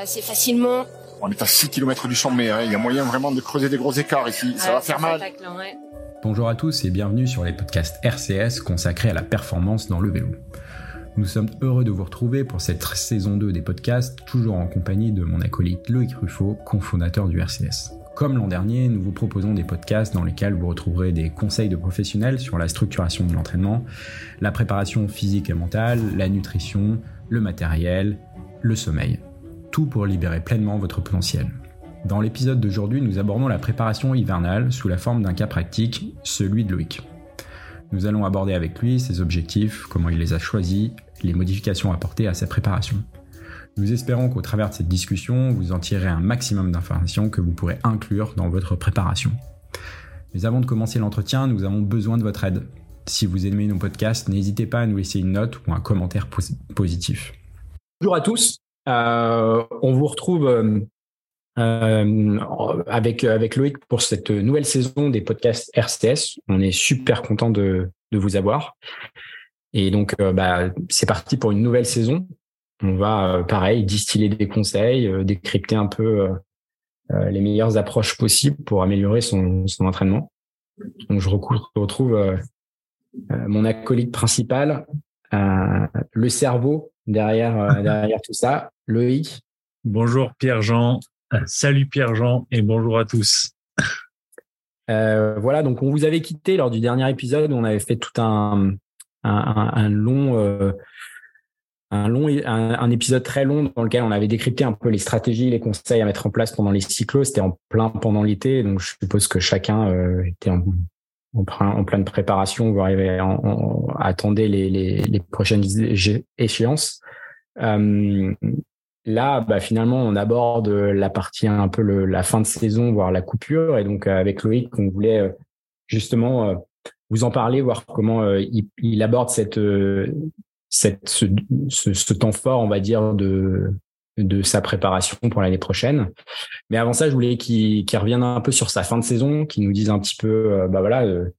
assez facilement. On est à 6 km du sommet, hein. il y a moyen vraiment de creuser des gros écarts ici, ça va faire mal. Bonjour à tous et bienvenue sur les podcasts RCS consacrés à la performance dans le vélo. Nous sommes heureux de vous retrouver pour cette saison 2 des podcasts, toujours en compagnie de mon acolyte Loïc Ruffo, cofondateur du RCS. Comme l'an dernier, nous vous proposons des podcasts dans lesquels vous retrouverez des conseils de professionnels sur la structuration de l'entraînement, la préparation physique et mentale, la nutrition, le matériel, le sommeil. Tout pour libérer pleinement votre potentiel. Dans l'épisode d'aujourd'hui, nous abordons la préparation hivernale sous la forme d'un cas pratique, celui de Loïc. Nous allons aborder avec lui ses objectifs, comment il les a choisis, les modifications apportées à sa préparation. Nous espérons qu'au travers de cette discussion, vous en tirerez un maximum d'informations que vous pourrez inclure dans votre préparation. Mais avant de commencer l'entretien, nous avons besoin de votre aide. Si vous aimez nos podcasts, n'hésitez pas à nous laisser une note ou un commentaire positif. Bonjour à tous. Euh, on vous retrouve euh, euh, avec, avec Loïc pour cette nouvelle saison des podcasts RCS. On est super content de, de vous avoir. Et donc, bah, c'est parti pour une nouvelle saison. On va, pareil, distiller des conseils, décrypter un peu les meilleures approches possibles pour améliorer son, son entraînement. Donc, je retrouve mon acolyte principal, le cerveau derrière, euh, derrière tout ça. Loïc. Bonjour Pierre-Jean. Euh, salut Pierre-Jean et bonjour à tous. Euh, voilà, donc on vous avait quitté lors du dernier épisode où on avait fait tout un, un, long, un, long un, épisode très long dans lequel on avait décrypté un peu les stratégies, les conseils à mettre en place pendant les cyclos. C'était en plein pendant l'été, donc je suppose que chacun était en, en, pleine préparation, vous arrivez à, attendre les, les, les, prochaines échéances. Euh, là, bah, finalement, on aborde la partie un peu le, la fin de saison, voire la coupure. Et donc, avec Loïc, on voulait euh, justement euh, vous en parler, voir comment euh, il, aborde cette, cette, ce, ce, ce, temps fort, on va dire, de, de sa préparation pour l'année prochaine. Mais avant ça, je voulais qu'il revienne un peu sur sa fin de saison, qu'il nous dise un petit peu, euh, bah voilà, euh,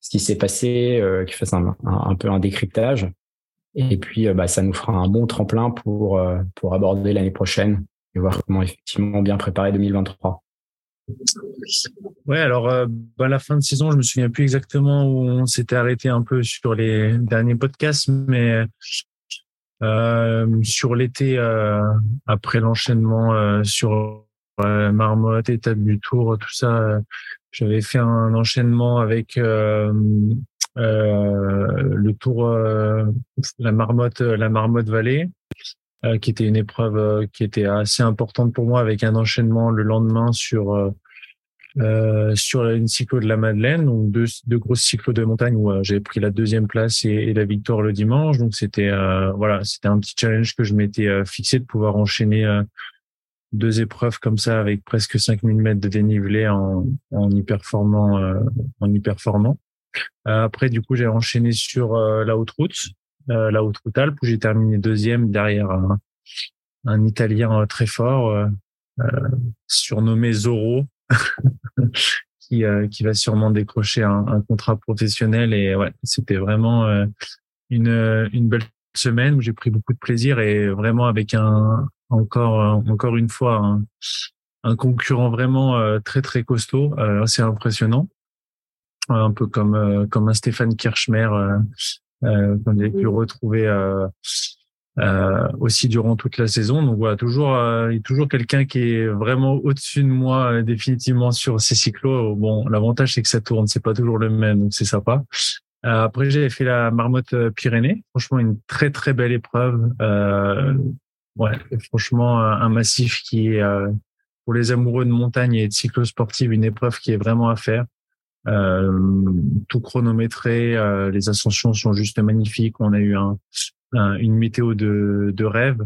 ce qui s'est passé, euh, qu'il fasse un, peu un décryptage. Et puis, bah, ça nous fera un bon tremplin pour pour aborder l'année prochaine et voir comment effectivement bien préparer 2023. Ouais, alors bah, la fin de saison, je me souviens plus exactement où on s'était arrêté un peu sur les derniers podcasts, mais sur l'été, euh, après l'enchaînement euh, sur Marmotte, étape du Tour, tout ça, j'avais fait un enchaînement avec le Tour, la Marmotte, la Marmotte Vallée. qui était une épreuve qui était assez importante pour moi avec un enchaînement le lendemain sur euh, sur une cyclo de la Madeleine, donc deux, deux grosses cyclos de montagne où euh, j'avais pris la deuxième place et, la victoire le dimanche. Donc c'était euh, voilà, c'était un petit challenge que je m'étais fixé de pouvoir enchaîner deux épreuves comme ça avec presque 5000 mètres de dénivelé en, en y performant en y performant. après du coup j'ai enchaîné sur la haute route, la haute route Alpes où j'ai terminé deuxième derrière un, un Italien très fort surnommé Zorro qui, euh, qui va sûrement décrocher un, un, contrat professionnel. Et ouais, c'était vraiment euh, une, une belle semaine où j'ai pris beaucoup de plaisir et vraiment avec un encore encore une fois un, un concurrent vraiment euh, très très costaud, assez impressionnant, un peu comme comme un Stéphane Kirchmer euh, qu'on avait pu retrouver euh, aussi durant toute la saison. Donc voilà, toujours euh, il y a toujours quelqu'un qui est vraiment au-dessus de moi euh, définitivement sur ces cyclos. Bon, l'avantage c'est que ça tourne, c'est pas toujours le même, donc c'est sympa. Euh, après j'ai fait la Marmotte Pyrénées, franchement une très très belle épreuve. ouais, franchement un massif qui est pour les amoureux de montagne et de cyclosportive une épreuve qui est vraiment à faire. tout chronométré, les ascensions sont juste magnifiques. On a eu un, une météo de, de rêve.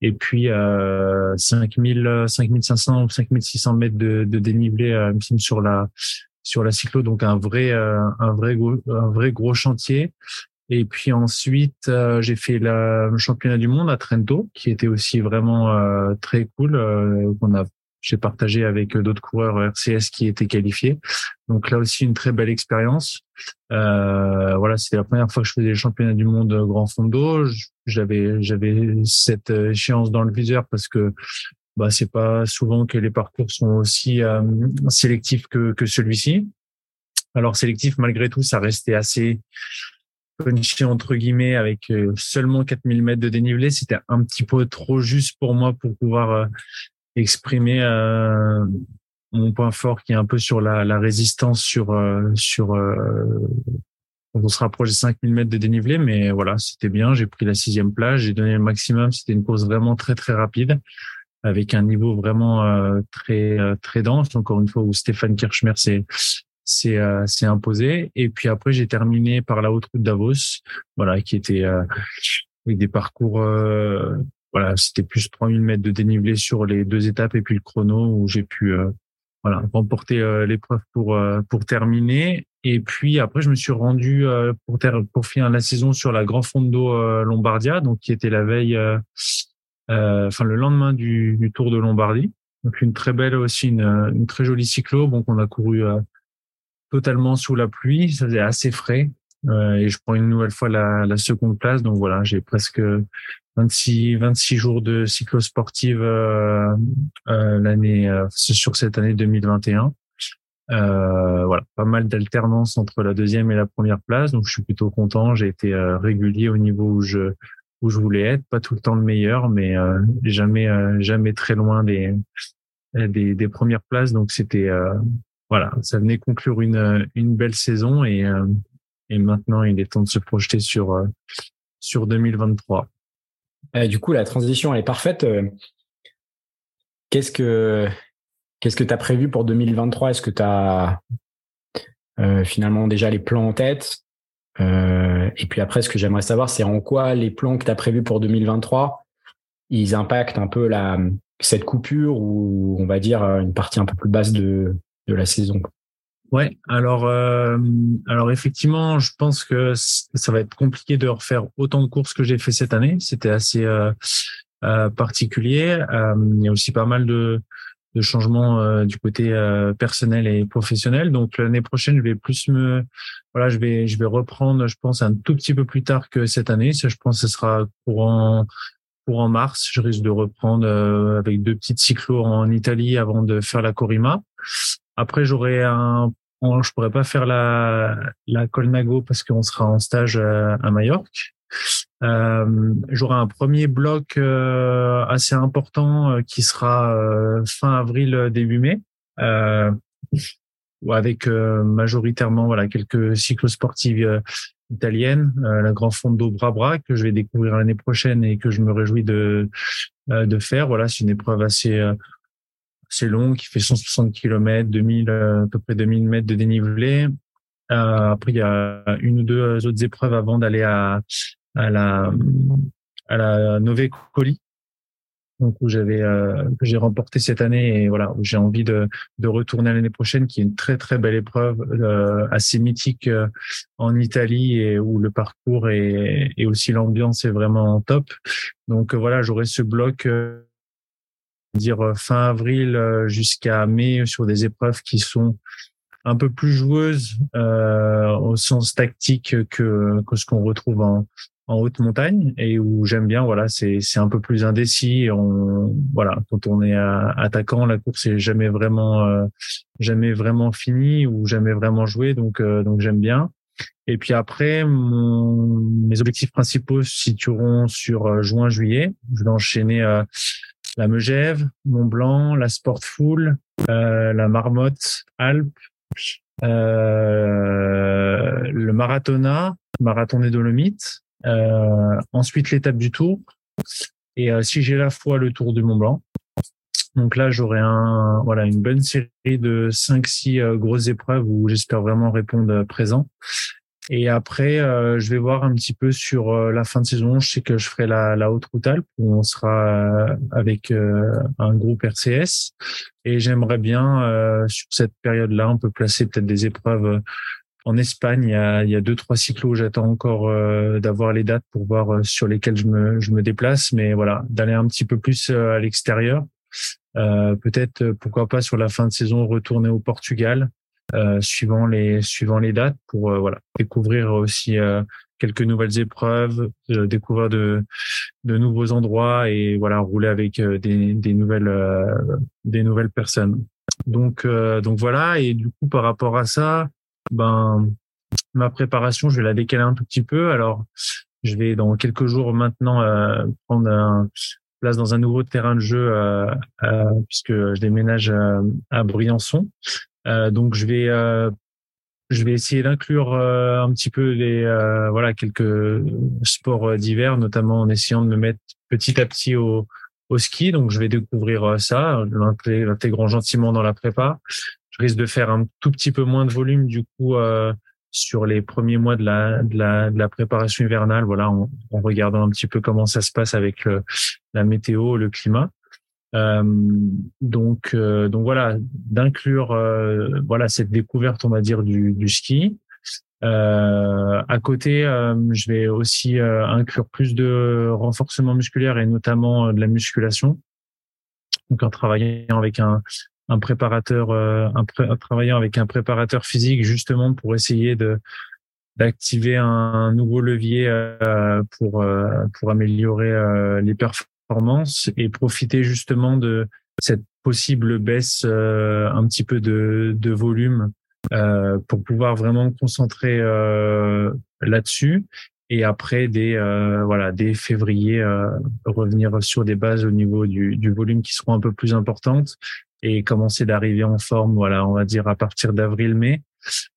Et puis euh, 5000 5500 ou 5600 mètres de, de dénivelé euh, sur la sur la cyclo. Donc un vrai euh, un vrai gros, un vrai gros chantier. Et puis ensuite euh, j'ai fait le championnat du monde à Trento qui était aussi vraiment euh, très cool qu'on a j'ai partagé avec d'autres coureurs RCS qui étaient qualifiés. Donc là aussi une très belle expérience. Euh, voilà, c'était la première fois que je faisais les championnats du monde Grand Fondo. J'avais j'avais cette échéance dans le viseur parce que bah c'est pas souvent que les parcours sont aussi sélectifs que, que celui-ci. Alors sélectif malgré tout, ça restait assez punchy entre guillemets avec seulement 4000 mètres de dénivelé. C'était un petit peu trop juste pour moi pour pouvoir exprimer mon point fort qui est un peu sur la, la résistance sur euh, sur euh, on se rapproche des 5000 mètres de dénivelé. Mais voilà c'était bien. J'ai pris la sixième place j'ai donné le maximum. C'était une course vraiment très très rapide avec un niveau vraiment euh, très euh, très dense. Encore une fois où Stéphane Kirchmer s'est s'est s'est imposé. Et puis après j'ai terminé par la haute route Davos. Voilà qui était avec des parcours voilà c'était plus 3000 mètres de dénivelé sur les deux étapes et puis le chrono où j'ai pu voilà, remporter euh, l'épreuve pour euh, pour terminer. Et puis après, je me suis rendu euh, pour pour finir la saison sur la Grand Fondo Lombardia, donc qui était la veille, enfin le lendemain du, du, Tour de Lombardie. Donc une très belle aussi, une, une très jolie cyclo. Donc on a couru totalement sous la pluie, ça faisait assez frais. et je prends une nouvelle fois la, la seconde place. Donc voilà, j'ai presque 26, 26 jours de cyclosportive euh, euh, l'année euh, sur cette année 2021. Euh, voilà, pas mal d'alternance entre la deuxième et la première place, donc je suis plutôt content. J'ai été euh, régulier au niveau où je où je voulais être, pas tout le temps le meilleur, mais jamais jamais très loin des des, des premières places. Donc c'était voilà, ça venait conclure une une belle saison et et maintenant il est temps de se projeter sur sur 2023. Euh, du coup, la transition, elle est parfaite. Euh, qu'est-ce que tu as prévu pour 2023 Est-ce que tu as euh, finalement déjà les plans en tête? Et puis après, ce que j'aimerais savoir, c'est en quoi les plans que tu as prévus pour 2023, ils impactent un peu cette coupure ou on va dire une partie un peu plus basse de la saison? Ouais, alors euh, alors effectivement, je pense que ça va être compliqué de refaire autant de courses que j'ai fait cette année. C'était assez euh, euh, particulier. Euh, il y a aussi pas mal de, de changements euh, du côté euh, personnel et professionnel. Donc l'année prochaine, je vais plus me voilà, je vais je vais reprendre, je pense un tout petit peu plus tard que cette année. Ça, je pense, que ce sera courant courant mars. Je risque de reprendre avec deux petites cyclos en Italie avant de faire la Corima. Après, j'aurai un je pourrais pas faire la, la Colnago parce qu'on sera en stage euh, à, Majorque. Euh, J'aurai un premier bloc euh, assez important qui sera fin avril début mai, avec majoritairement voilà quelques cyclosportives italiennes, la Grand Fondo Brabra que je vais découvrir l'année prochaine et que je me réjouis de de faire. Voilà, c'est une épreuve assez c'est long, qui fait 160 km, 2000, à peu près 2000 mètres de dénivelé. Euh, après, il y a une ou deux autres épreuves avant d'aller à, à la à la Nové Coli, donc où j'avais euh, que j'ai remporté cette année et voilà où j'ai envie de de retourner l'année prochaine, qui est une très très belle épreuve euh, assez mythique euh, en Italie et où le parcours et, et aussi l'ambiance est vraiment top. Donc voilà, j'aurai ce bloc dire euh, fin avril euh, jusqu'à mai sur des épreuves qui sont un peu plus joueuses euh, au sens tactique que, que ce qu'on retrouve en, en haute montagne et où j'aime bien voilà c'est c'est un peu plus indécis on voilà quand on est attaquant la course est jamais vraiment euh, jamais vraiment finie ou jamais vraiment jouée donc donc j'aime bien. Et puis après mon, mes objectifs principaux se situeront sur juin juillet. Je vais enchaîner la Megève, Mont Blanc, la Sportful, euh, la Marmotte, Alpes, euh, le Marathona, Marathon des Dolomites, euh, ensuite l'étape du Tour, et euh, si j'ai la foi, le Tour du Mont Blanc. Donc là, j'aurai un voilà une bonne série de 5-6 euh, grosses épreuves où j'espère vraiment répondre présent. Et après, euh, je vais voir un petit peu sur euh, la fin de saison. Je sais que je ferai la, la haute route Alpes où on sera euh, avec un groupe RCS. Et j'aimerais bien, sur cette période-là, on peut placer peut-être des épreuves en Espagne. Il y a, il y a deux, trois cyclos. J'attends encore d'avoir les dates pour voir sur lesquels je me, je me déplace. Mais voilà, d'aller un petit peu plus à l'extérieur. peut-être, pourquoi pas, sur la fin de saison, retourner au Portugal suivant les suivant les dates pour voilà découvrir aussi quelques nouvelles épreuves, découvrir de de nouveaux endroits et voilà rouler avec des des nouvelles des nouvelles personnes. Donc donc voilà et du coup par rapport à ça, ben ma préparation, je vais la décaler un tout petit peu. Alors, je vais dans quelques jours maintenant euh, prendre un, place dans un nouveau terrain de jeu euh, euh, puisque je déménage à Briançon. Donc, je vais je vais essayer d'inclure un petit peu les voilà quelques sports d'hiver, notamment en essayant de me mettre petit à petit au au ski. Donc, je vais découvrir ça, l'intégrant gentiment dans la prépa. Je risque de faire un tout petit peu moins de volume du coup sur les premiers mois de la, de la, de la préparation hivernale, voilà, en, en, regardant un petit peu comment ça se passe avec le, la météo, le climat. Euh, donc, euh, donc voilà, d'inclure euh, voilà cette découverte, on va dire du, du ski. Euh, à côté, je vais aussi inclure plus de renforcement musculaire et notamment de la musculation. Donc en travaillant avec un, un préparateur, euh, un, travaillant avec un préparateur physique justement pour essayer de d'activer un nouveau levier euh, pour euh, pour améliorer les performances et profiter justement de cette possible baisse un petit peu de, volume pour pouvoir vraiment concentrer là-dessus et après dès voilà dès février revenir sur des bases au niveau du, du volume qui seront un peu plus importantes et commencer d'arriver en forme, voilà, on va dire à partir d'avril-mai.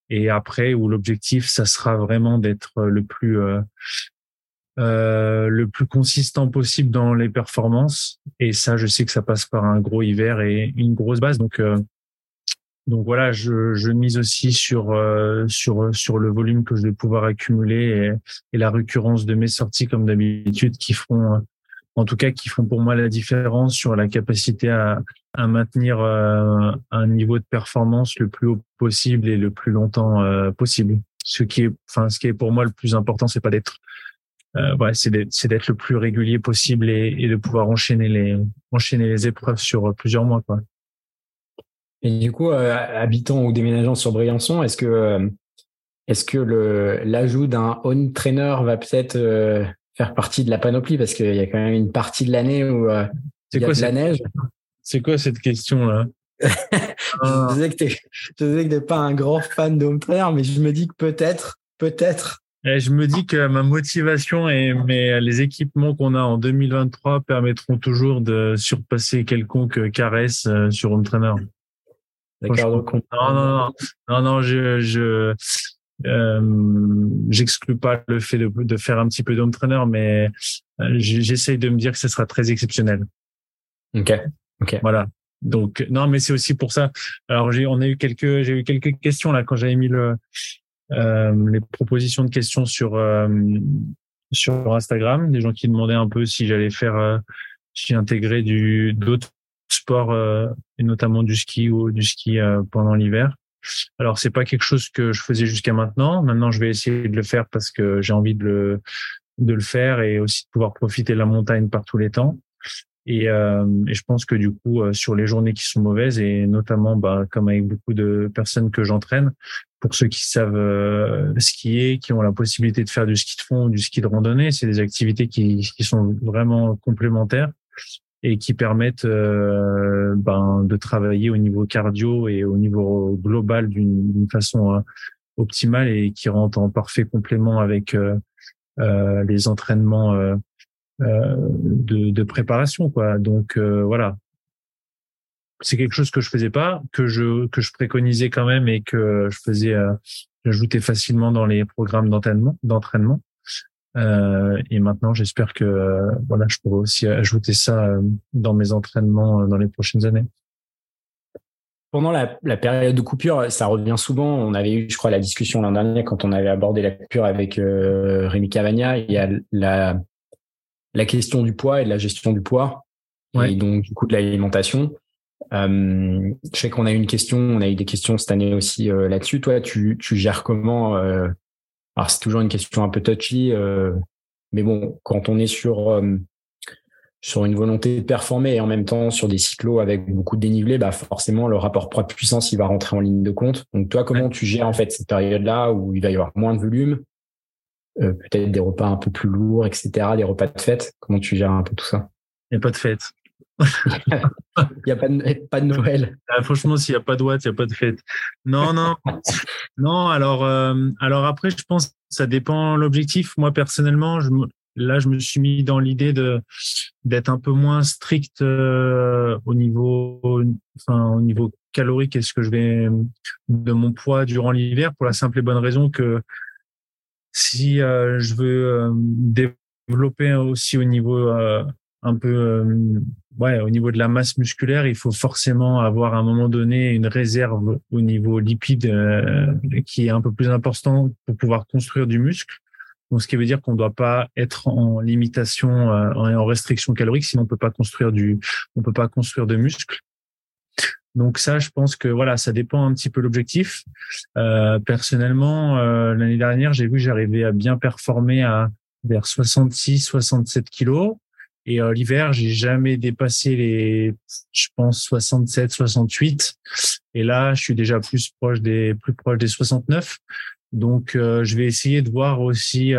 Et après, où l'objectif, ça sera vraiment d'être le plus euh, euh, le plus consistant possible dans les performances. Et ça, je sais que ça passe par un gros hiver et une grosse base. Donc euh, donc voilà, je, je mise aussi sur euh, sur sur le volume que je vais pouvoir accumuler et, et la récurrence de mes sorties comme d'habitude qui feront en tout cas qui font pour moi la différence sur la capacité à, à maintenir euh, un niveau de performance le plus haut possible et le plus longtemps euh, possible. Ce qui est, enfin, ce qui est pour moi le plus important, c'est pas d'être, euh, ouais, c'est d'être le plus régulier possible et, et, de pouvoir enchaîner les enchaîner les épreuves sur plusieurs mois, quoi. Et du coup, euh, habitant ou déménageant sur Briançon, est-ce que euh, est-ce que le l'ajout d'un on trainer va peut-être faire partie de la panoplie? Parce qu'il y a quand même une partie de l'année où euh, il y a de la neige. C'est quoi cette question là Je disais que tu n'es pas un grand fan d'home trainer, mais je me dis que peut-être, peut-être. Et je me dis que ma motivation et mes, les équipements qu'on a en 2023 permettront toujours de surpasser quelconque caresse euh, sur home trainer. D'accord. Non, non, non, non, non, je, je, euh, j'exclus pas le fait de, de, faire un petit peu d'entraîneur, mais euh, j'essaye de me dire que ce sera très exceptionnel. Ok. Ok. Voilà. Donc non, mais c'est aussi pour ça. Alors j'ai, on a eu quelques, j'ai eu quelques questions là quand j'avais mis le, les propositions de questions sur euh, sur Instagram, des gens qui demandaient un peu si j'allais faire, euh, si intégrer du d'autres sports et notamment du ski ou du ski pendant l'hiver. Alors c'est pas quelque chose que je faisais jusqu'à maintenant. Maintenant, je vais essayer de le faire parce que j'ai envie de le de le faire et aussi de pouvoir profiter de la montagne par tous les temps. Et, euh, je pense que du coup, euh, sur les journées qui sont mauvaises et notamment, bah, comme avec beaucoup de personnes que j'entraîne, pour ceux qui savent euh, skier, qui ont la possibilité de faire du ski de fond ou du ski de randonnée, c'est des activités qui, qui sont vraiment complémentaires et qui permettent euh, ben, de travailler au niveau cardio et au niveau global d'une façon euh, optimale et qui rentrent en parfait complément avec euh, les entraînements de, de, préparation quoi donc voilà c'est quelque chose que je faisais pas que je que je préconisais quand même et que je faisais j'ajoutais facilement dans les programmes d'entraînement d'entraînement euh, et maintenant, j'espère que euh, voilà, je pourrai aussi ajouter ça euh, dans mes entraînements dans les prochaines années. Pendant la, la, période de coupure, ça revient souvent. On avait eu, je crois, la discussion l'an dernier quand on avait abordé la coupure avec Rémi Cavagna. Il y a la, la question du poids et de la gestion du poids, et donc du coup de l'alimentation. Euh, je sais qu'on a eu une question, on a eu des questions cette année aussi là-dessus. Toi, tu, tu gères comment alors c'est toujours une question un peu touchy, euh, mais bon, quand on est sur euh, sur une volonté de performer et en même temps sur des cyclos avec beaucoup de dénivelé, bah forcément le rapport poids-puissance il va rentrer en ligne de compte. Donc toi, comment tu gères en fait cette période-là où il va y avoir moins de volume, euh, peut-être des repas un peu plus lourds, etc., des repas de fête. Comment tu gères un peu tout ça? Il n'y a pas de fête. il n'y a pas de, pas de Noël. Ah, franchement, s'il n'y a pas de Watt, il n'y a pas de fête. Non, non. non, alors, euh, alors après, je pense que ça dépend l'objectif. Moi, personnellement, je, là, je me suis mis dans l'idée de d'être un peu moins strict euh, au niveau, enfin, au niveau calorique. Est-ce que je vais de mon poids durant l'hiver pour la simple et bonne raison que si euh, je veux euh, développer aussi au niveau un peu ouais au niveau de la masse musculaire il faut forcément avoir à un moment donné une réserve au niveau lipide qui est un peu plus important pour pouvoir construire du muscle donc, ce qui veut dire qu'on ne doit pas être en limitation, euh, en restriction calorique, sinon on peut pas construire du, on peut pas construire de muscles. Donc ça, je pense que voilà, ça dépend un petit peu l'objectif. Euh, personnellement, euh, l'année dernière, j'ai vu que j'arrivais à bien performer à vers 66, 67 kilos. Et euh, l'hiver, j'ai jamais dépassé les, je pense 67, 68. Et là, je suis déjà plus proche des, plus proche des 69. Donc, euh, je vais essayer de voir aussi,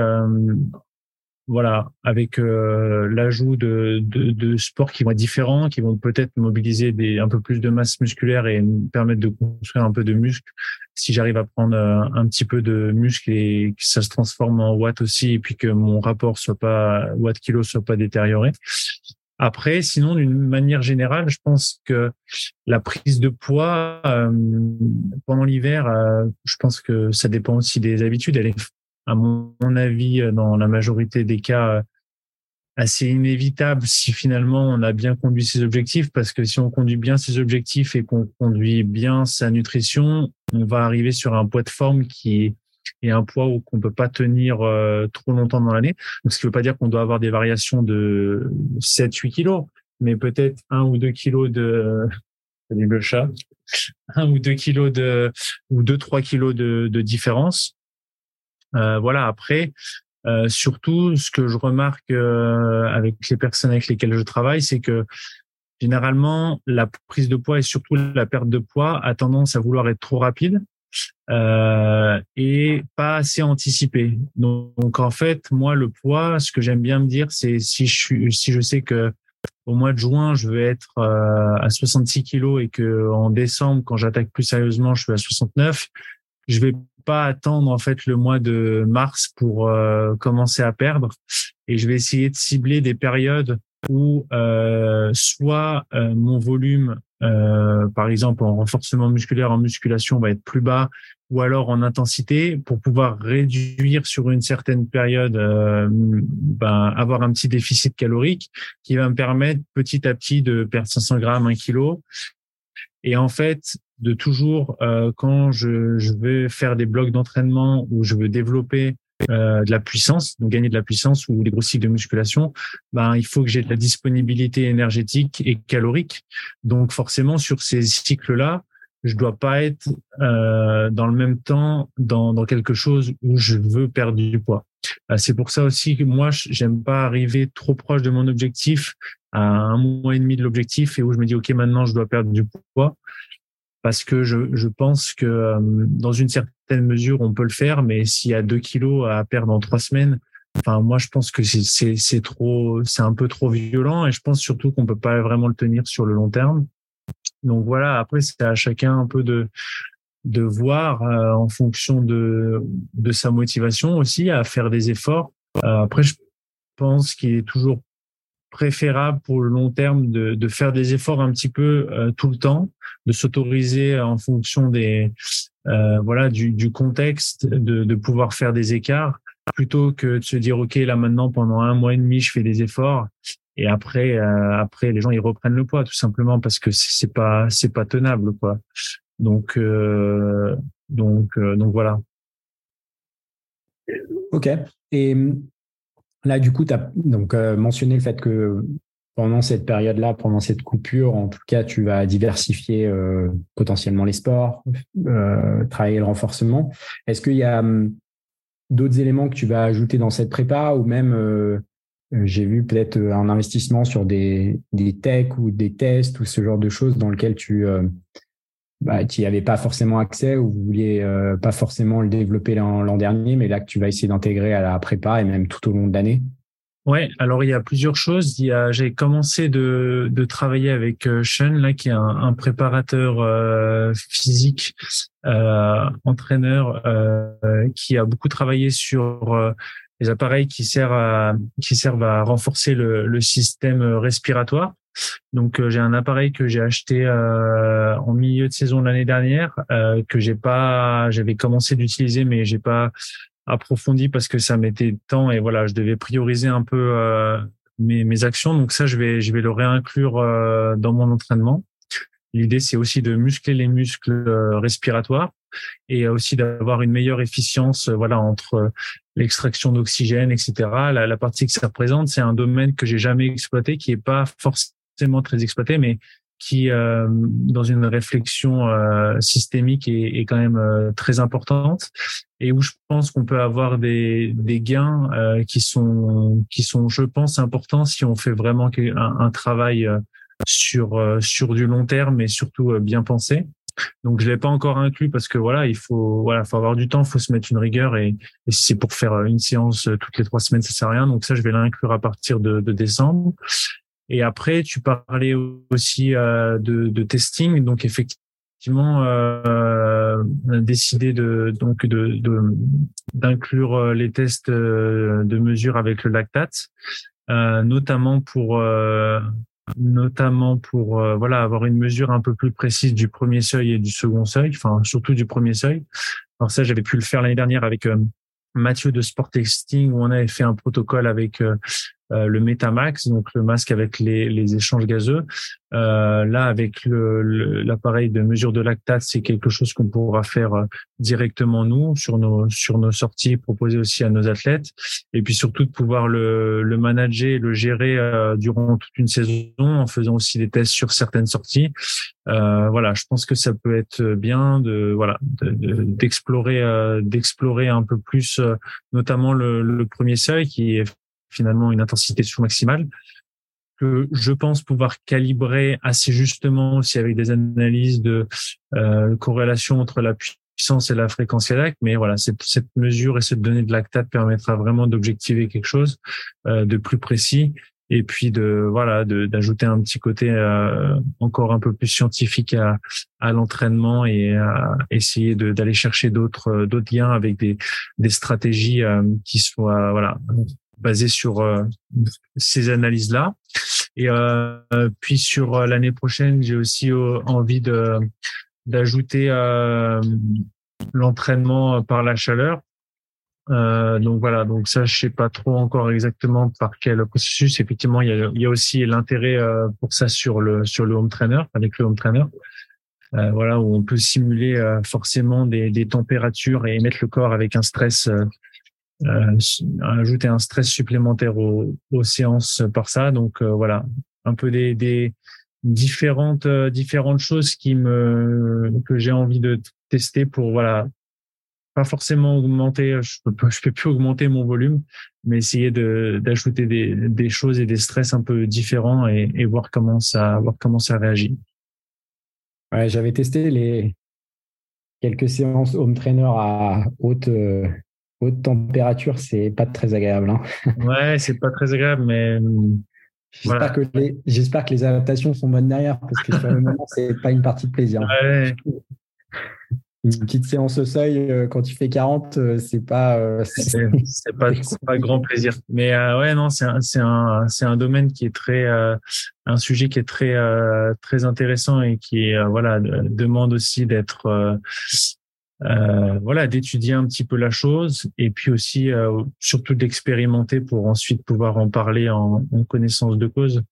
voilà, avec euh, l'ajout de, de, de, sports qui vont être différents, qui vont peut-être mobiliser des, un peu plus de masse musculaire et me permettre de construire un peu de muscle. Si j'arrive à prendre un petit peu de muscle et que ça se transforme en watts aussi, et puis que mon rapport soit pas watt kilo soit pas détérioré. Après, sinon, d'une manière générale, je pense que la prise de poids euh, pendant l'hiver, euh, je pense que ça dépend aussi des habitudes. À mon avis, euh, dans la majorité des cas, assez inévitable si finalement on a bien conduit ses objectifs, parce que si on conduit bien ses objectifs et qu'on conduit bien sa nutrition, on va arriver sur un poids de forme qui est un poids qu'on peut pas tenir euh, trop longtemps dans l'année. Ce qui veut pas dire qu'on doit avoir des variations de 7-8 kilos, mais peut-être un ou deux kilos de le chat, un ou deux kilos de ou deux trois kilos de, de différence. Euh, voilà. Après, euh, surtout, ce que je remarque euh, avec les personnes avec lesquelles je travaille, c'est que généralement, la prise de poids et surtout la perte de poids a tendance à vouloir être trop rapide euh, et pas assez anticipé. Donc, en fait, moi le poids, ce que j'aime bien me dire, c'est si je suis, si je sais que au mois de juin je vais être euh, à 66 kilos et que en décembre, quand j'attaque plus sérieusement, je suis à 69, je vais pas attendre en fait le mois de mars pour euh, commencer à perdre et je vais essayer de cibler des périodes où euh, soit euh, mon volume euh, par exemple en renforcement musculaire, en musculation, va être plus bas, ou alors en intensité, pour pouvoir réduire sur une certaine période, euh, ben, avoir un petit déficit calorique qui va me permettre petit à petit de perdre 500 grammes, 1 kilo. Et en fait, de toujours, euh, quand je, je vais faire des blocs d'entraînement où je veux développer euh, de la puissance, donc gagner de la puissance ou des gros cycles de musculation, ben il faut que j'ai de la disponibilité énergétique et calorique. Donc forcément sur ces cycles-là, je dois pas être euh, dans le même temps dans, dans quelque chose où je veux perdre du poids. Euh, c'est pour ça aussi que moi j'aime pas arriver trop proche de mon objectif à un mois et demi de l'objectif et où je me dis ok maintenant je dois perdre du poids parce que je, je pense que euh, dans une certaine mesure, on peut le faire, mais s'il y a deux kilos à perdre en trois semaines, enfin moi je pense que c'est trop, c'est un peu trop violent et je pense surtout qu'on peut pas vraiment le tenir sur le long terme. Donc voilà, après c'est à chacun un peu de de voir euh, en fonction de de sa motivation aussi à faire des efforts. Euh, après je pense qu'il est toujours préférable pour le long terme de, de faire des efforts un petit peu euh, tout le temps, de s'autoriser en fonction des euh, voilà du, du contexte, de, de pouvoir faire des écarts plutôt que de se dire ok là maintenant pendant un mois et demi je fais des efforts et après euh, après les gens ils reprennent le poids tout simplement parce que c'est pas c'est pas tenable quoi. Donc euh, donc euh, donc voilà. Ok. Et Là, du coup, tu as euh, mentionné le fait que pendant cette période-là, pendant cette coupure, en tout cas, tu vas diversifier euh, potentiellement les sports, euh, travailler le renforcement. Est-ce qu'il y a hum, d'autres éléments que tu vas ajouter dans cette prépa ou même j'ai vu peut-être un investissement sur des, des techs ou des tests ou ce genre de choses dans lequel tu bah, n'y avais pas forcément accès ou vous vouliez pas forcément le développer l'an dernier, mais là que tu vas essayer d'intégrer à la prépa et même tout au long de l'année. Ouais, alors il y a plusieurs choses. J'ai commencé de, de travailler avec euh, Sean là, qui est un, un préparateur euh, physique, euh, entraîneur, euh, qui a beaucoup travaillé sur euh, les appareils qui servent à qui servent à renforcer le, le système respiratoire. Donc j'ai un appareil que j'ai acheté en milieu de saison l'année dernière, que j'ai pas, j'avais commencé d'utiliser, mais j'ai pas approfondi parce que ça mettait temps et voilà, je devais prioriser un peu euh, mes, mes, actions. Donc ça, je vais, je vais le réinclure euh, dans mon entraînement. L'idée, c'est aussi de muscler les muscles euh, respiratoires et aussi d'avoir une meilleure efficience, voilà, entre l'extraction d'oxygène, etc. La, la, partie que ça représente, c'est un domaine que j'ai jamais exploité, qui est pas forcément très exploité, mais qui, euh, dans une réflexion euh, systémique, est, est, quand même euh, très importante et où je pense qu'on peut avoir des, des gains euh, qui sont, qui sont, je pense, importants si on fait vraiment un, un travail sur sur du long terme et surtout bien pensé. Donc je l'ai pas encore inclus parce que voilà, il faut voilà, faut avoir du temps, faut se mettre une rigueur et, et si c'est pour faire une séance toutes les trois semaines, ça sert à rien. Donc ça, je vais l'inclure à partir de, de décembre. Et après, tu parlais aussi euh, de, de, testing. Donc effectivement, euh, décidé de donc de d'inclure euh, les tests euh, de mesure avec le lactate, euh, notamment pour euh, notamment pour voilà avoir une mesure un peu plus précise du premier seuil et du second seuil, enfin surtout du premier seuil. Alors ça, j'avais pu le faire l'année dernière avec Mathieu de Sport Testing où on avait fait un protocole avec euh, le Metamax, donc le masque avec les, les échanges gazeux. Euh, là, avec l'appareil de mesure de lactate, c'est quelque chose qu'on pourra faire euh, directement nous sur nos sur nos sorties, proposer aussi à nos athlètes, et puis surtout de pouvoir le, le manager, le gérer durant toute une saison en faisant aussi des tests sur certaines sorties. Euh, voilà, je pense que ça peut être bien de voilà d'explorer d'explorer un peu plus, notamment le, le premier seuil qui est finalement une intensité sous-maximale que je pense pouvoir calibrer assez justement aussi avec des analyses de euh, corrélation entre la puissance et la fréquence cardiaque. Mais voilà, cette, cette mesure et cette donnée de lactate permettra vraiment d'objectiver quelque chose euh, de plus précis et puis de voilà d'ajouter un petit côté euh, encore un peu plus scientifique à, à l'entraînement et à essayer d'aller chercher d'autres d'autres liens avec des des stratégies euh, qui soient voilà basé sur euh, ces analyses-là. Et euh, puis sur euh, l'année prochaine, j'ai aussi envie de d'ajouter l'entraînement par la chaleur. Euh, donc voilà, donc ça je sais pas trop encore exactement par quel processus. Effectivement, il y a, il y a aussi l'intérêt pour ça sur le sur le home trainer avec le home trainer. Euh, voilà où on peut simuler forcément des, des températures et mettre le corps avec un stress euh, ajouter un stress supplémentaire aux, aux séances par ça. Donc euh, voilà, un peu des, des différentes euh, différentes choses qui me que j'ai envie de tester pour voilà pas forcément augmenter je peux je peux plus augmenter mon volume mais essayer de d'ajouter des, des choses et des stress un peu différents et, et voir comment ça voir comment ça réagit ouais j'avais testé les quelques séances home trainer à haute haute température, c'est pas très agréable. Hein. Ouais, c'est pas très agréable, mais. J'espère que, les, j'espère que les adaptations sont bonnes derrière, parce que sur le moment, c'est pas une partie de plaisir. Ouais. Une petite séance au seuil, euh, quand tu fais 40, euh, c'est pas. Euh, c'est, pas, pas grand plaisir. Mais ouais, non, c'est un, c'est un, c'est un domaine qui est très, un sujet qui est très, très intéressant et qui, voilà, demande aussi d'être euh, voilà, d'étudier un petit peu la chose et puis aussi euh, surtout d'expérimenter pour ensuite pouvoir en parler en, connaissance de cause.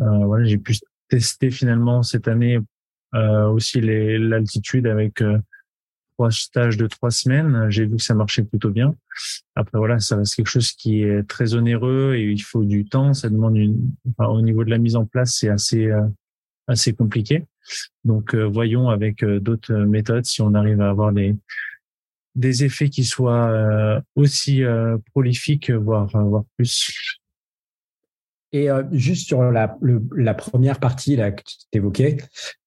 Euh, voilà, j'ai pu tester finalement cette année euh, aussi l'altitude avec euh, trois stages de trois semaines. J'ai vu que ça marchait plutôt bien. Après voilà, ça reste quelque chose qui est très onéreux et il faut du temps. Ça demande une, enfin, au niveau de la mise en place, c'est assez assez compliqué. Donc, euh, voyons avec euh, d'autres euh, méthodes si on arrive à avoir des des effets qui soient aussi prolifiques, voire voire plus. Et juste sur la, la, première partie là, que tu évoquais,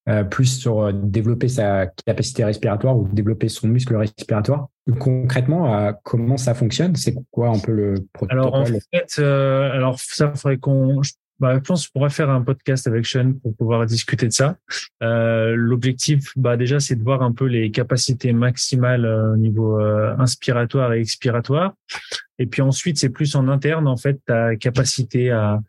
euh, plus sur développer sa capacité respiratoire ou développer son muscle respiratoire. Concrètement, comment ça fonctionne? C'est quoi un peu le protocole Alors en fait, alors ça faudrait qu'on bah, je pense qu'on pourrait faire un podcast avec Sean pour pouvoir discuter de ça. Euh, L'objectif, bah, déjà, c'est de voir un peu les capacités maximales euh, au niveau euh, inspiratoire et expiratoire. Et puis ensuite, c'est plus en interne, en fait, ta capacité à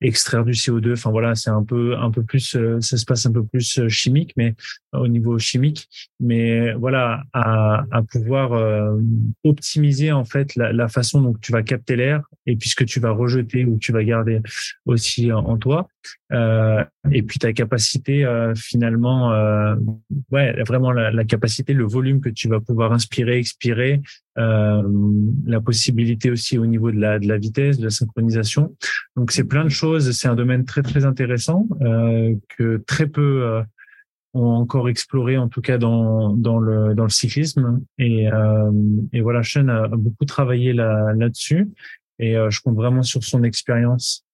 extraire du CO2. Enfin voilà, c'est un peu un peu plus, euh, ça se passe un peu plus euh, chimique, mais euh, au niveau chimique, mais voilà, à, à pouvoir optimiser en fait la, la, façon dont tu vas capter l'air et puis ce que tu vas rejeter ou tu vas garder aussi en toi. Euh, et puis ta capacité euh, finalement, euh, ouais, vraiment la, capacité, le volume que tu vas pouvoir inspirer, expirer, la possibilité aussi au niveau de la, de la vitesse, de la synchronisation. Donc c'est plein de choses. C'est un domaine très très intéressant que très peu ont encore exploré, en tout cas dans dans le dans le cyclisme. Et, voilà, Sean a beaucoup travaillé là là-dessus. Et je compte vraiment sur son expérience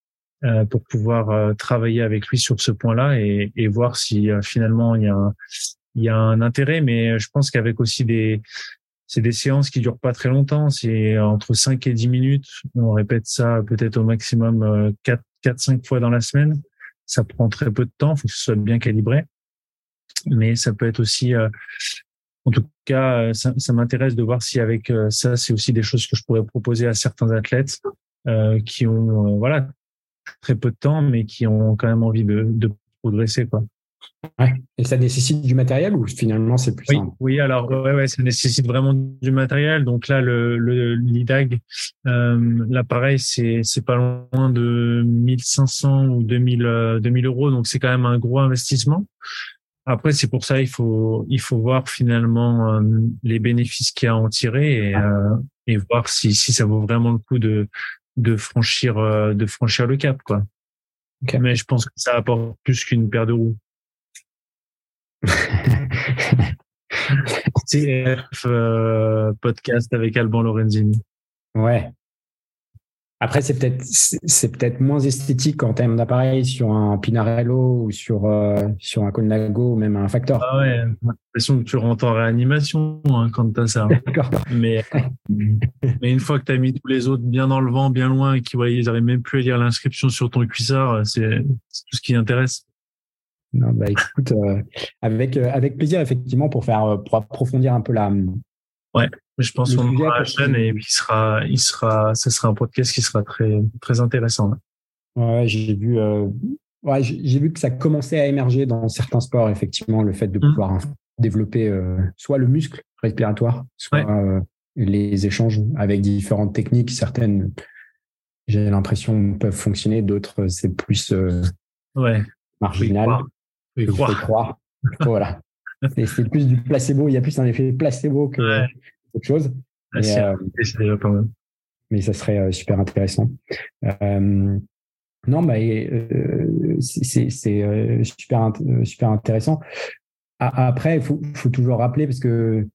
pour pouvoir euh, travailler avec lui sur ce point-là et, et voir si euh, finalement il y a un, il y a un intérêt. Mais je pense qu'avec aussi des c'est des séances qui durent pas très longtemps, c'est entre 5 et 10 minutes. On répète ça peut-être au maximum 4 4 5 fois dans la semaine. Ça prend très peu de temps, faut que ce soit bien calibré. Mais ça peut être aussi en tout cas, ça, ça m'intéresse de voir si avec ça, c'est aussi des choses que je pourrais proposer à certains athlètes euh, qui ont voilà très peu de temps, mais qui ont quand même envie de, de progresser. Quoi. Ouais. Et ça nécessite du matériel ou finalement c'est plus oui, simple? Oui, alors ouais, ouais, ça nécessite vraiment du matériel. Donc là, le, le l'IDAG, euh, l'appareil, c'est c'est pas loin de 1500 ou 2000 2000 euros. Donc c'est quand même un gros investissement. Après, c'est pour ça il faut il faut voir finalement euh, les bénéfices qu'il y a à en tirer et, euh, et voir si si ça vaut vraiment le coup de de franchir euh, de franchir le cap quoi. Mais je pense que ça apporte plus qu'une paire de roues. CF euh, podcast avec Alban Lorenzini. Ouais. Après, c'est peut-être c'est peut-être moins esthétique en termes d'appareil sur un Pinarello ou sur euh, sur un Colnago ou même un Factor. Ah ouais, l'impression que tu rentres en réanimation hein, quand t'as ça. D'accord. Mais mais une fois que tu as mis tous les autres bien dans le vent, bien loin et qu'ils voient, ils n'arrivent même plus à lire l'inscription sur ton cuissard, c'est tout ce qui intéresse. Non, bah écoute, euh, avec euh, avec plaisir effectivement pour faire pour approfondir un peu la Ouais, je pense qu'on aura la chaîne et il sera, il sera, ce sera un podcast qui sera très, très intéressant. Ouais, j'ai vu, euh, ouais, j'ai vu que ça commençait à émerger dans certains sports, effectivement, le fait de mmh. pouvoir développer euh, soit le muscle respiratoire, soit euh, les échanges avec différentes techniques. Certaines, j'ai l'impression, peuvent fonctionner, d'autres, c'est plus ouais. marginal. Oui, croire. croire. voilà. C'est plus du placebo. Il y a plus un effet placebo que ouais. autre chose. mais, euh, mais, ça serait euh, super intéressant. Euh, non, bah, euh, c'est super, super intéressant. Après, il faut, faut, toujours rappeler parce que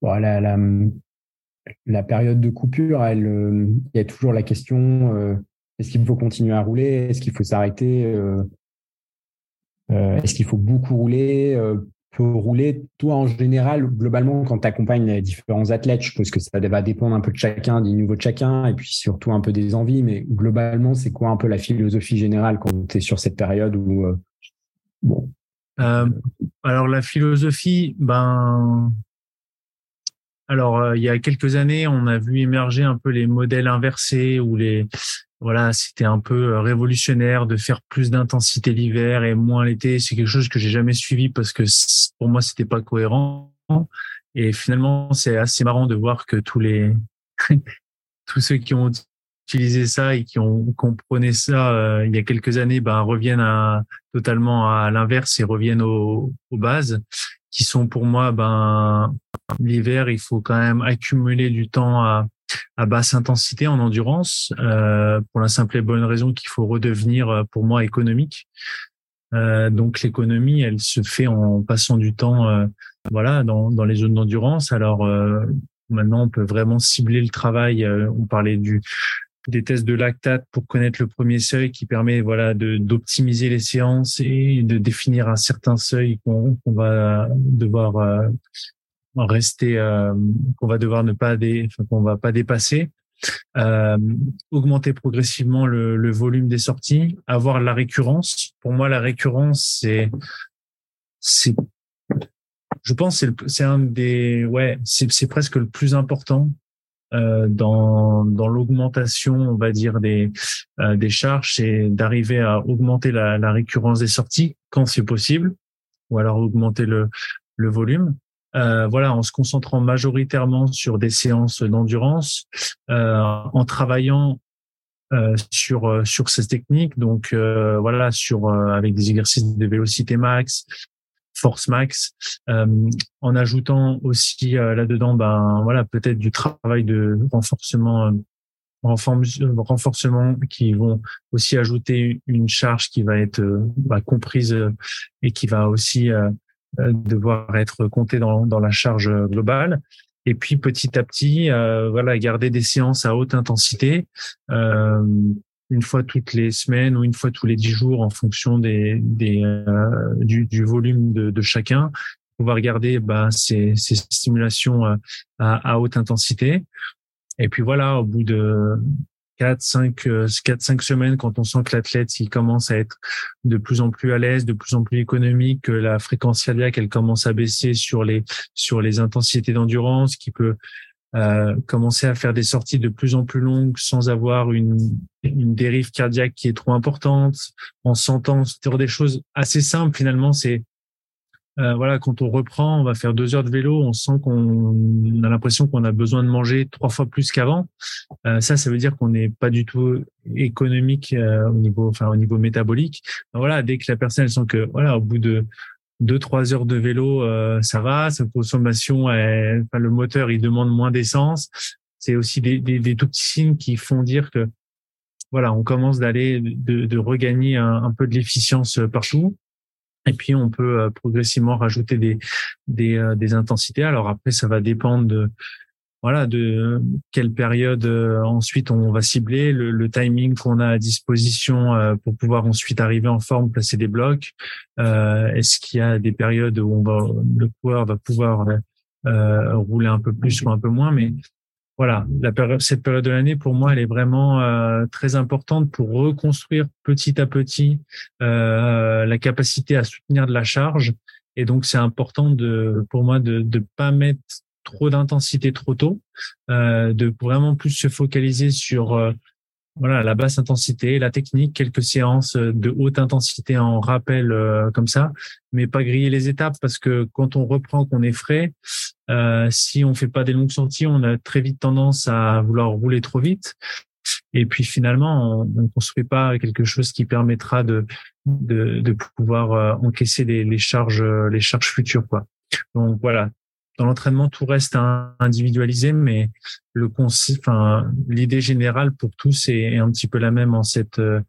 voilà, la, la, période de coupure, elle, il y a toujours la question est-ce qu'il faut continuer à rouler? Est-ce qu'il faut s'arrêter? Est-ce qu'il faut beaucoup rouler? Peut rouler. Toi, en général, globalement, quand tu accompagnes les différents athlètes, je pense que ça va dépendre un peu de chacun, du niveau de chacun, et puis surtout un peu des envies. Mais globalement, c'est quoi un peu la philosophie générale quand tu es sur cette période où euh, bon. Euh, alors la philosophie, ben, alors euh, il y a quelques années, on a vu émerger un peu les modèles inversés ou les voilà, c'était un peu euh, révolutionnaire de faire plus d'intensité l'hiver et moins l'été. C'est quelque chose que j'ai jamais suivi parce que pour moi c'était pas cohérent. Et finalement, c'est assez marrant de voir que tous les tous ceux qui ont utilisé ça et qui ont comprenait ça euh, il y a quelques années, ben reviennent totalement à l'inverse et reviennent aux, aux bases qui sont pour moi ben l'hiver il faut quand même accumuler du temps à à basse intensité en endurance, euh, pour la simple et bonne raison qu'il faut redevenir, euh, pour moi, économique. Euh, donc l'économie, elle se fait en passant du temps, voilà, dans, dans les zones d'endurance. Alors maintenant, on peut vraiment cibler le travail. on parlait du des tests de lactate pour connaître le premier seuil qui permet voilà d'optimiser les séances et de définir un certain seuil qu'on va devoir rester euh, qu'on va devoir ne pas dé, qu'on va pas dépasser euh, augmenter progressivement le, le, volume des sorties avoir la récurrence pour moi la récurrence c'est c'est je pense c'est c'est un des ouais c'est c'est presque le plus important euh, dans, dans l'augmentation, on va dire, des, euh, des charges, c'est d'arriver à augmenter la, la, récurrence des sorties quand c'est possible, ou alors augmenter le, le volume. Euh, voilà, en se concentrant majoritairement sur des séances d'endurance, euh, en travaillant euh, sur sur ces techniques, donc voilà, sur avec des exercices de vélocité max, force max, euh, en ajoutant aussi euh, là-dedans, ben voilà, peut-être du travail de renforcement, euh, renforcement qui vont aussi ajouter une charge qui va être bah, comprise et qui va aussi devoir être comptée dans, dans la charge globale. Et puis petit à petit, voilà, garder des séances à haute intensité, une fois toutes les semaines ou une fois tous les dix jours en fonction des, des euh, du, du, volume de, de, chacun pouvoir garder bah, ces, ces stimulations euh, à, à, haute intensité et puis voilà au bout de quatre cinq euh, quatre cinq semaines quand on sent que l'athlète il commence à être de plus en plus à l'aise de plus en plus économique que la fréquence cardiaque elle commence à baisser sur les sur les intensités d'endurance qui peut euh, commencer à faire des sorties de plus en plus longues sans avoir une, une dérive cardiaque qui est trop importante, en sentant des choses assez simples finalement. C'est euh, voilà, quand on reprend, on va faire deux heures de vélo, on sent qu'on a l'impression qu'on a besoin de manger trois fois plus qu'avant. Euh, ça, ça veut dire qu'on n'est pas du tout économique euh, au niveau, enfin au niveau métabolique. voilà, dès que la personne elle sent que voilà, au bout de deux trois heures de vélo, euh, ça va. Sa consommation, enfin, le moteur, il demande moins d'essence. C'est aussi des, des, des, tout petits signes qui font dire que voilà, on commence d'aller de, de, regagner un, un peu de l'efficience partout. Et puis on peut euh, progressivement rajouter des des, euh, des intensités. Alors après, ça va dépendre de voilà de quelle période euh, ensuite on va cibler le, le timing qu'on a à disposition pour pouvoir ensuite arriver en forme placer des blocs euh, est-ce qu'il y a des périodes où on va le coureur va pouvoir euh, rouler un peu plus ou un peu moins mais voilà la période, cette période de l'année pour moi elle est vraiment euh, très importante pour reconstruire petit à petit la capacité à soutenir de la charge. Et donc c'est important de pour moi de ne pas mettre trop d'intensité trop tôt, euh, de vraiment plus se focaliser sur euh, voilà la basse intensité, la technique, quelques séances de haute intensité en rappel euh, comme ça, mais pas griller les étapes parce que quand on reprend, qu'on est frais, euh, si on fait pas des longues sorties, on a très vite tendance à vouloir rouler trop vite. Et puis finalement, on ne construit pas quelque chose qui permettra de de, pouvoir euh, encaisser les, les charges les charges futures quoi. Donc voilà, dans l'entraînement, tout reste individualisé, mais le enfin, l'idée générale pour tous est, un petit peu la même en cette euh,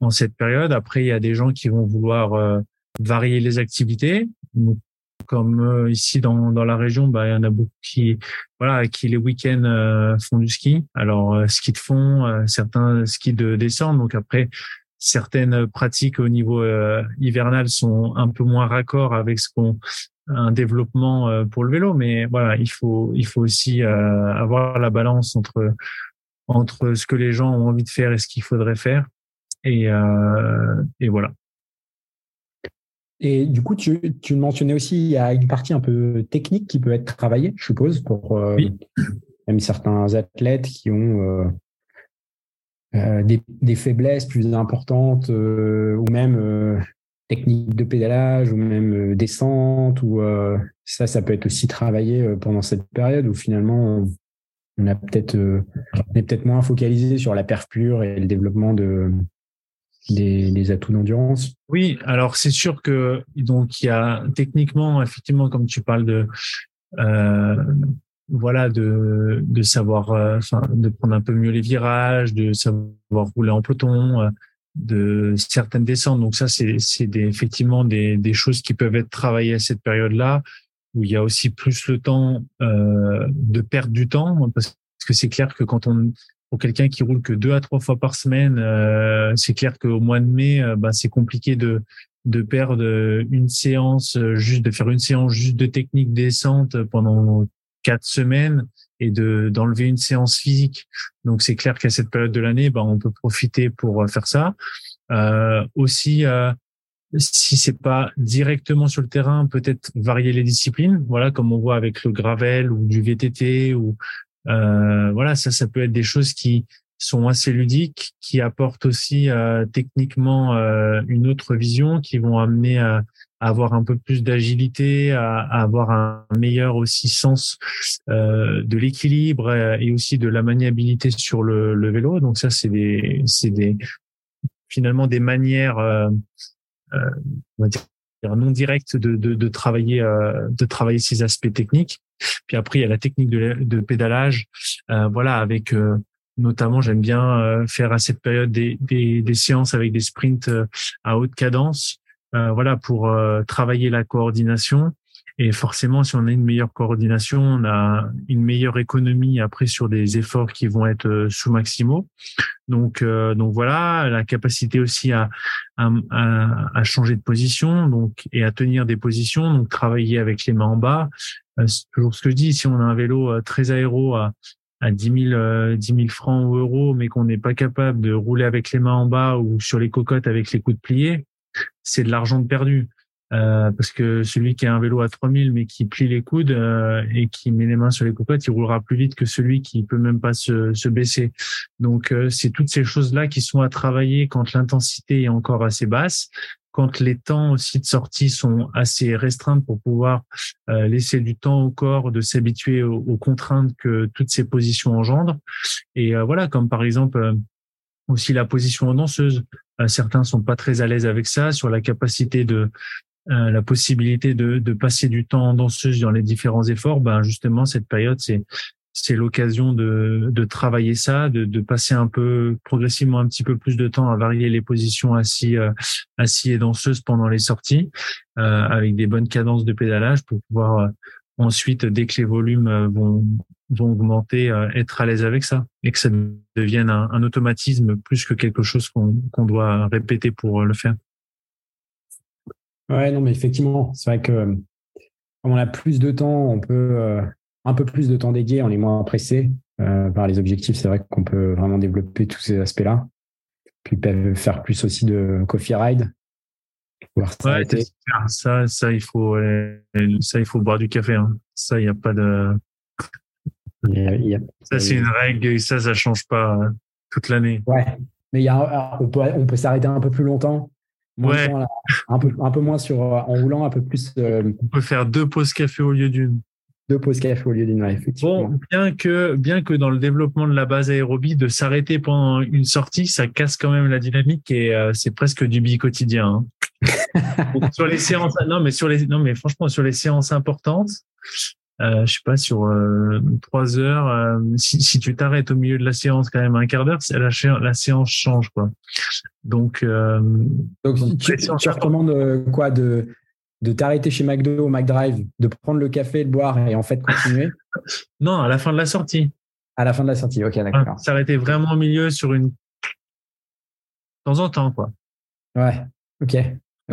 en cette période. Après, il y a des gens qui vont vouloir euh, varier les activités. Comme euh, ici dans, dans la région, bah, il y en a beaucoup qui, voilà, qui les week-ends font du ski. Alors, ski de fond, certains ski de descente. Donc après, certaines pratiques au niveau hivernal sont un peu moins raccord avec ce qu'on un développement euh, pour le vélo, mais voilà, il faut il faut aussi euh, avoir la balance entre entre ce que les gens ont envie de faire et ce qu'il faudrait faire, et euh, et voilà. Et du coup, tu, tu mentionnais aussi, il y a une partie un peu technique qui peut être travaillée, je suppose, pour même certains athlètes qui ont des, des, faiblesses plus importantes ou même technique de pédalage ou même euh, descente ou euh, ça ça peut être aussi travaillé euh, pendant cette période où finalement on a peut-être est peut-être moins focalisé sur la perf pure et le développement de des, atouts d'endurance. Oui, alors c'est sûr que donc il y a techniquement effectivement comme tu parles de voilà de de savoir de prendre un peu mieux les virages, de savoir rouler en peloton, de certaines descentes. Donc ça, c'est effectivement des, des choses qui peuvent être travaillées à cette période-là, où il y a aussi plus le temps euh, de perdre du temps, parce que c'est clair que quand on pour quelqu'un qui roule que deux à trois fois par semaine, c'est clair qu'au mois de mai, bah, c'est compliqué de de perdre une séance juste de faire une séance juste de technique descente pendant quatre semaines et de d'enlever une séance physique. Donc c'est clair qu'à cette période de l'année, bah, on peut profiter pour faire ça. Euh, aussi, euh, si c'est pas directement sur le terrain, peut-être varier les disciplines. Voilà, comme on voit avec le gravel ou du VTT ou euh, voilà, ça, ça peut être des choses qui sont assez ludiques, qui apportent aussi euh, techniquement euh, une autre vision, qui vont amener à, avoir un peu plus d'agilité, à, avoir un meilleur aussi sens euh, de l'équilibre et aussi de la maniabilité sur le, le vélo. Donc ça, c'est des, c'est des finalement des manières euh, euh, on va dire non directes de, de, de travailler euh, de travailler ces aspects techniques. Puis après il y a la technique de, de pédalage, voilà avec notamment j'aime bien faire à cette période des, des, des séances avec des sprints à haute cadence, voilà pour travailler la coordination et forcément, si on a une meilleure coordination, on a une meilleure économie après sur des efforts qui vont être euh, sous maximaux. Donc, euh, donc voilà, la capacité aussi à, à, à, changer de position, donc et à tenir des positions, donc travailler avec les mains en bas. Euh, c'est toujours ce que je dis. Si on a un vélo très aéro à, à 10 000, 10 000 francs ou euros, mais qu'on n'est pas capable de rouler avec les mains en bas ou sur les cocottes avec les coudes pliés, c'est de l'argent perdu. Euh, parce que celui qui a un vélo à 3000 mais qui plie les coudes euh, et qui met les mains sur les cocottes, il roulera plus vite que celui qui peut même pas se, se baisser. Donc euh, c'est toutes ces choses-là qui sont à travailler quand l'intensité est encore assez basse, quand les temps aussi de sortie sont assez restreints pour pouvoir laisser du temps au corps de s'habituer aux, aux, contraintes que toutes ces positions engendrent. Et voilà, comme par exemple aussi la position en danseuse. Certains sont pas très à l'aise avec ça, sur la capacité de euh, la possibilité de, passer du temps en danseuse dans les différents efforts, ben justement cette période c'est c'est l'occasion de, de travailler ça, de, passer un peu progressivement un petit peu plus de temps à varier les positions assis euh, assis et danseuse pendant les sorties, euh, avec des bonnes cadences de pédalage pour pouvoir euh, ensuite dès que les volumes vont vont augmenter, être à l'aise avec ça et que ça devienne un, un automatisme plus que quelque chose qu'on doit répéter pour le faire. Ouais, non, mais effectivement, c'est vrai que comme on a plus de temps, on peut euh, un peu plus de temps dédié, on est moins pressé euh, par les objectifs. C'est vrai qu'on peut vraiment développer tous ces aspects-là. Puis faire plus aussi de coffee ride. Ouais, ça, ça, il faut, ça, il faut boire du café. Hein. Ça, il n'y a pas de. Ça, c'est une règle. Ça, ça change pas hein, toute l'année. Ouais, mais y a, on peut, on peut s'arrêter un peu plus longtemps ouais. un, peu, un peu moins sur, euh, en roulant un peu plus. Euh, On peut faire deux pauses café au lieu d'une. Deux pauses café au lieu d'une, effectivement. Bon, bien que, bien que dans le développement de la base aérobie, de s'arrêter pendant une sortie, ça casse quand même la dynamique et euh, c'est presque du bi quotidien. Hein. sur les séances, non mais sur les, non mais franchement sur les séances importantes, euh, je sais pas, sur euh, trois heures, euh, si, si, tu t'arrêtes au milieu de la séance quand même un quart d'heure, la, la séance change quoi. Donc, euh, donc, tu, tu recommandes quoi de de t'arrêter chez McDo au McDrive, de prendre le café, de boire et en fait continuer? Non, à la fin de la sortie. À la fin de la sortie, ok, d'accord. S'arrêter vraiment au milieu sur une de temps en temps quoi. Ouais, ok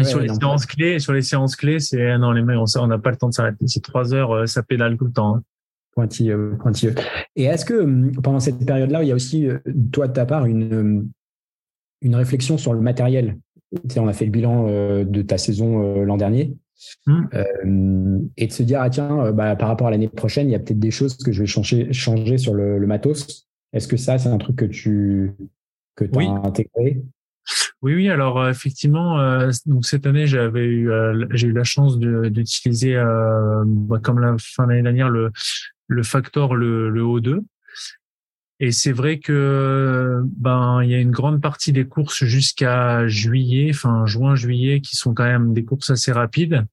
sur les séances clés, sur les séances clés, c'est non les mecs, on n'a pas le temps de s'arrêter. C'est trois heures, euh, ça pédale tout le temps. Hein. Pointilleux, pointilleux. Et est-ce que hum, pendant cette période-là, il y a aussi euh, toi de ta part une hum, une réflexion sur le matériel? Tu sais, On a fait le bilan euh, de ta saison l'an dernier. Mmh. et de se dire ah tiens bah, par rapport à l'année prochaine il y a peut-être des choses que je vais changer changer sur le, matos est-ce que ça c'est un truc que tu que as intégré? Oui, oui. Alors euh, effectivement, euh, donc cette année, j'avais eu, euh, j'ai eu la chance d'utiliser, bah, comme la fin de l'année dernière, le le factor le, le O2. Et c'est vrai que ben il y a une grande partie des courses jusqu'à juillet, enfin juin juillet, qui sont quand même des courses assez rapides.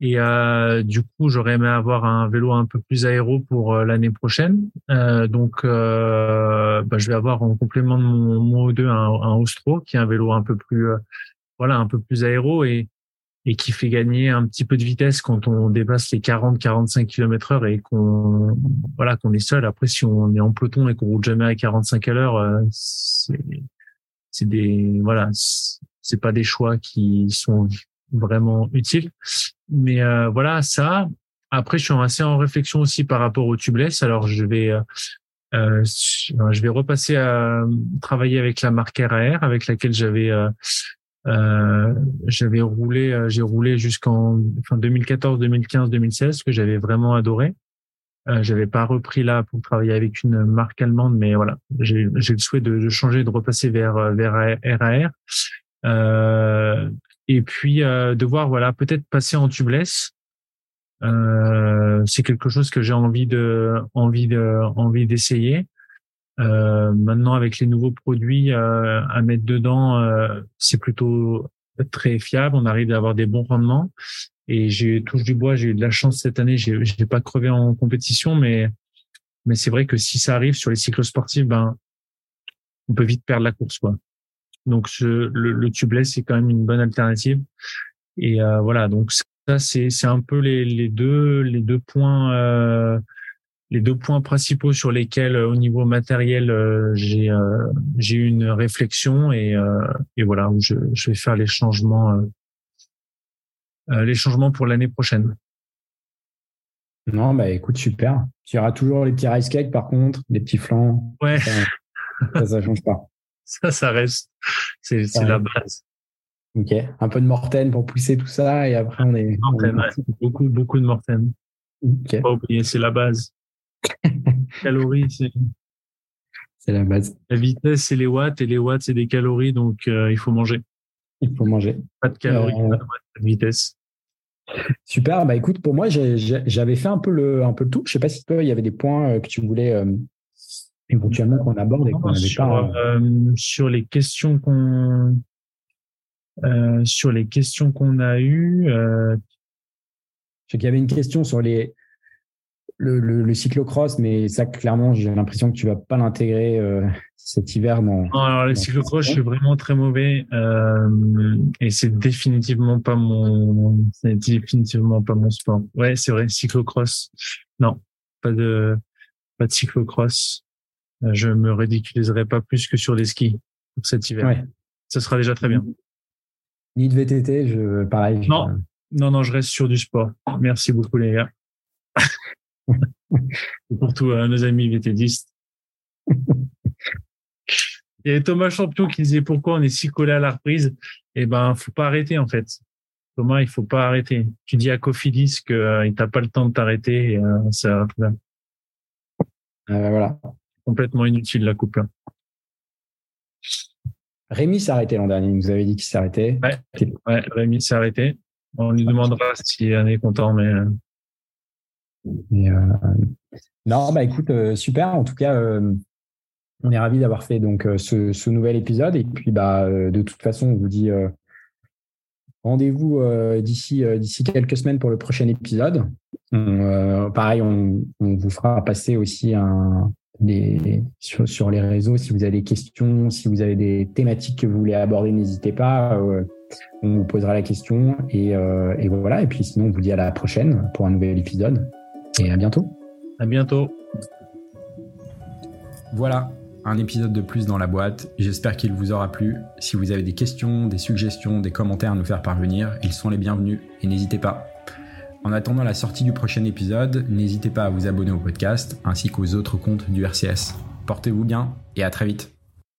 Et euh, du coup, j'aurais aimé avoir un vélo un peu plus aéro pour euh, l'année prochaine. Euh, donc, euh, bah, je vais avoir en complément de mon, mon O2 un, un Ostro, qui est un vélo un peu plus, euh, voilà, un peu plus aéro. Et, et qui fait gagner un petit peu de vitesse quand on dépasse les 40-45 km heure et qu'on voilà qu'on est seul. Après, si on est en peloton et qu'on roule jamais à 45 à l'heure, c'est c'est des voilà, c'est pas des choix qui sont vraiment utiles. Mais euh, voilà ça. Après, je suis assez en réflexion aussi par rapport au tubeless. Alors, je vais euh, euh je vais repasser à travailler avec la marque RAR avec laquelle j'avais euh, j'avais roulé, euh, j'ai roulé jusqu'en enfin 2014, 2015, 2016 que j'avais vraiment adoré. Euh, j'avais pas repris là pour travailler avec une marque allemande, mais voilà, j'ai le souhait de, de, changer, de repasser vers euh, vers RAR. Euh, et puis de voir voilà peut-être passer en tubeless. c'est quelque chose que j'ai envie de envie de envie d'essayer. Euh, maintenant, avec les nouveaux produits euh, à mettre dedans, euh, c'est plutôt très fiable. On arrive à avoir des bons rendements. Et j'ai touche du bois, j'ai eu de la chance cette année. J'ai, j'ai pas crevé en compétition, mais mais c'est vrai que si ça arrive sur les cycles sportifs, ben on peut vite perdre la course, quoi. Donc le, le tubeless c'est quand même une bonne alternative. Et euh, voilà, donc ça c'est c'est un peu les, les deux les deux points euh, les deux points principaux sur lesquels, euh, au niveau matériel, euh, j'ai euh, j'ai eu une réflexion et, et voilà où je, je, vais faire les changements les changements pour l'année prochaine. Non, bah écoute, super. Tu auras toujours les petits rice cakes par contre, les petits flancs. Ouais. Ça, ça, change pas. Ça, ça reste. C'est la base. Ok. Un peu de mortaine pour pousser tout ça et après on est. Beaucoup, beaucoup de mortaine. Ok. Pas oublier, c'est la base. calories, c'est. C'est la base. La vitesse, c'est les watts, et les watts, c'est des calories, donc euh, il faut manger. Il faut manger. Pas de calories, euh, pas de vitesse. Super. Bah écoute, pour moi, j'avais fait un peu le, un peu le tout. Je sais pas si toi, il y avait des points euh, que tu voulais éventuellement qu'on aborde et qu'on n'avait pas. sur les questions qu'on, sur les questions qu'on a eues. Euh... Je sais qu'il y avait une question sur les, le, le, le, cyclocross, mais ça, clairement, j'ai l'impression que tu vas pas l'intégrer euh, cet hiver. Dans, non, alors le cyclocross, je suis vraiment très mauvais euh, et c'est définitivement pas mon, c'est définitivement pas mon sport. Ouais, c'est vrai, cyclocross. Non, pas de, pas de cyclocross. Je me ridiculiserai pas plus que sur des skis pour cet hiver. Ouais. Ça sera déjà très bien. Ni de VTT, je, pareil. Non, non, non, je reste sur du sport. Merci beaucoup les gars. pour tous euh, nos amis VTDistes. Il y avait Thomas Champion qui disait pourquoi on est si collé à la reprise? Eh ben, faut pas arrêter en fait. Thomas, il faut pas arrêter. Tu dis à Cofidis que euh, t'a pas le temps de t'arrêter. Et, euh, ça, euh, voilà. Complètement inutile la coupe. Rémi s'est arrêté l'an dernier. Il nous avait dit qu'il s'arrêtait. Ouais, ouais, Rémi s'est arrêté. On lui demandera s'il est content, mais euh, non, bah écoute, euh, super. En tout cas, euh, on est ravis d'avoir fait donc ce, nouvel épisode. Et puis, bah, de toute façon, on vous dit rendez-vous d'ici d'ici quelques semaines pour le prochain épisode. pareil, on, vous fera passer aussi un, sur, les réseaux si vous avez des questions, si vous avez des thématiques que vous voulez aborder, n'hésitez pas. on vous posera la question et, et voilà. Et puis sinon, on vous dit à la prochaine pour un nouvel épisode et à bientôt. À bientôt. Voilà, un épisode de plus dans la boîte. J'espère qu'il vous aura plu. Si vous avez des questions, des suggestions, des commentaires à nous faire parvenir, ils sont les bienvenus et n'hésitez pas. En attendant la sortie du prochain épisode, n'hésitez pas à vous abonner au podcast ainsi qu'aux autres comptes du RCS. Portez-vous bien et à très vite.